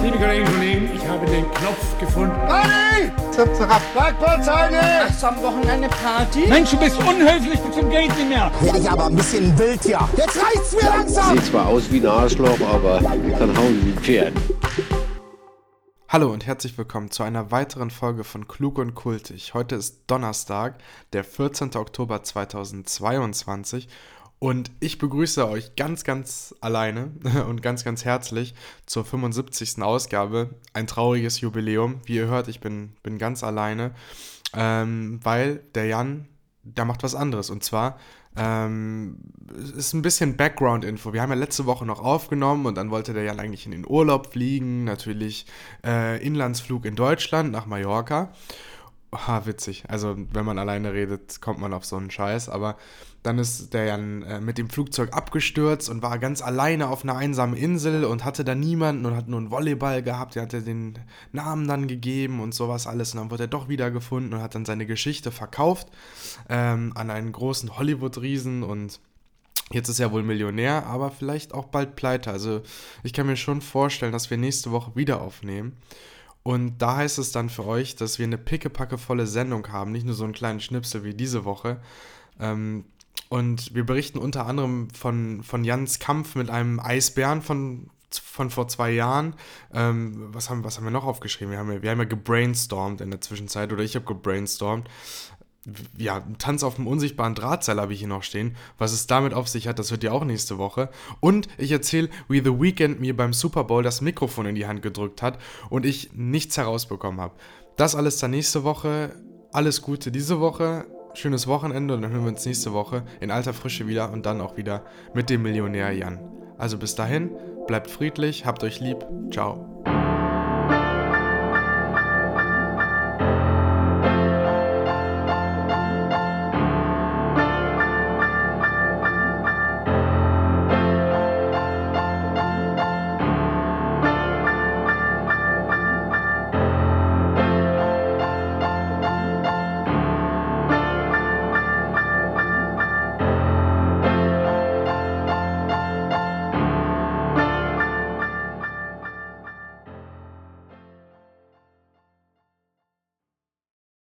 Liebe Kolleginnen und Kollegen, ich habe den Knopf gefunden. Party! Zap, zap. Parkplatzheine! Hast du am Wochenende Party? Mensch, du bist unhöflich bis zum Geht nicht mehr. Werde ich aber ein bisschen wild hier. Jetzt reicht's mir langsam! Sieht zwar aus wie ein Arschloch, aber kann hauen wie ein Pferd. Hallo und herzlich willkommen zu einer weiteren Folge von Klug und Kultig. Heute ist Donnerstag, der 14. Oktober 2022 und ich begrüße euch ganz, ganz alleine und ganz, ganz herzlich zur 75. Ausgabe. Ein trauriges Jubiläum. Wie ihr hört, ich bin, bin ganz alleine, ähm, weil der Jan, der macht was anderes. Und zwar ähm, ist ein bisschen Background-Info. Wir haben ja letzte Woche noch aufgenommen und dann wollte der Jan eigentlich in den Urlaub fliegen. Natürlich äh, Inlandsflug in Deutschland nach Mallorca. Ha, witzig. Also, wenn man alleine redet, kommt man auf so einen Scheiß. Aber dann ist der Jan äh, mit dem Flugzeug abgestürzt und war ganz alleine auf einer einsamen Insel und hatte da niemanden und hat nur einen Volleyball gehabt. Der hatte den Namen dann gegeben und sowas alles. Und dann wurde er doch wieder gefunden und hat dann seine Geschichte verkauft ähm, an einen großen Hollywood-Riesen und Jetzt ist er wohl Millionär, aber vielleicht auch bald pleite. Also ich kann mir schon vorstellen, dass wir nächste Woche wieder aufnehmen. Und da heißt es dann für euch, dass wir eine pickepackevolle Sendung haben, nicht nur so einen kleinen Schnipsel wie diese Woche. Ähm, und wir berichten unter anderem von, von Jans Kampf mit einem Eisbären von, von vor zwei Jahren. Ähm, was, haben, was haben wir noch aufgeschrieben? Wir haben, wir haben ja gebrainstormt in der Zwischenzeit, oder ich habe gebrainstormt ja, Tanz auf dem unsichtbaren Drahtseil habe ich hier noch stehen. Was es damit auf sich hat, das wird ja auch nächste Woche. Und ich erzähle, wie The Weeknd mir beim Super Bowl das Mikrofon in die Hand gedrückt hat und ich nichts herausbekommen habe. Das alles dann nächste Woche. Alles Gute diese Woche. Schönes Wochenende und dann hören wir uns nächste Woche in alter Frische wieder und dann auch wieder mit dem Millionär Jan. Also bis dahin, bleibt friedlich, habt euch lieb. Ciao.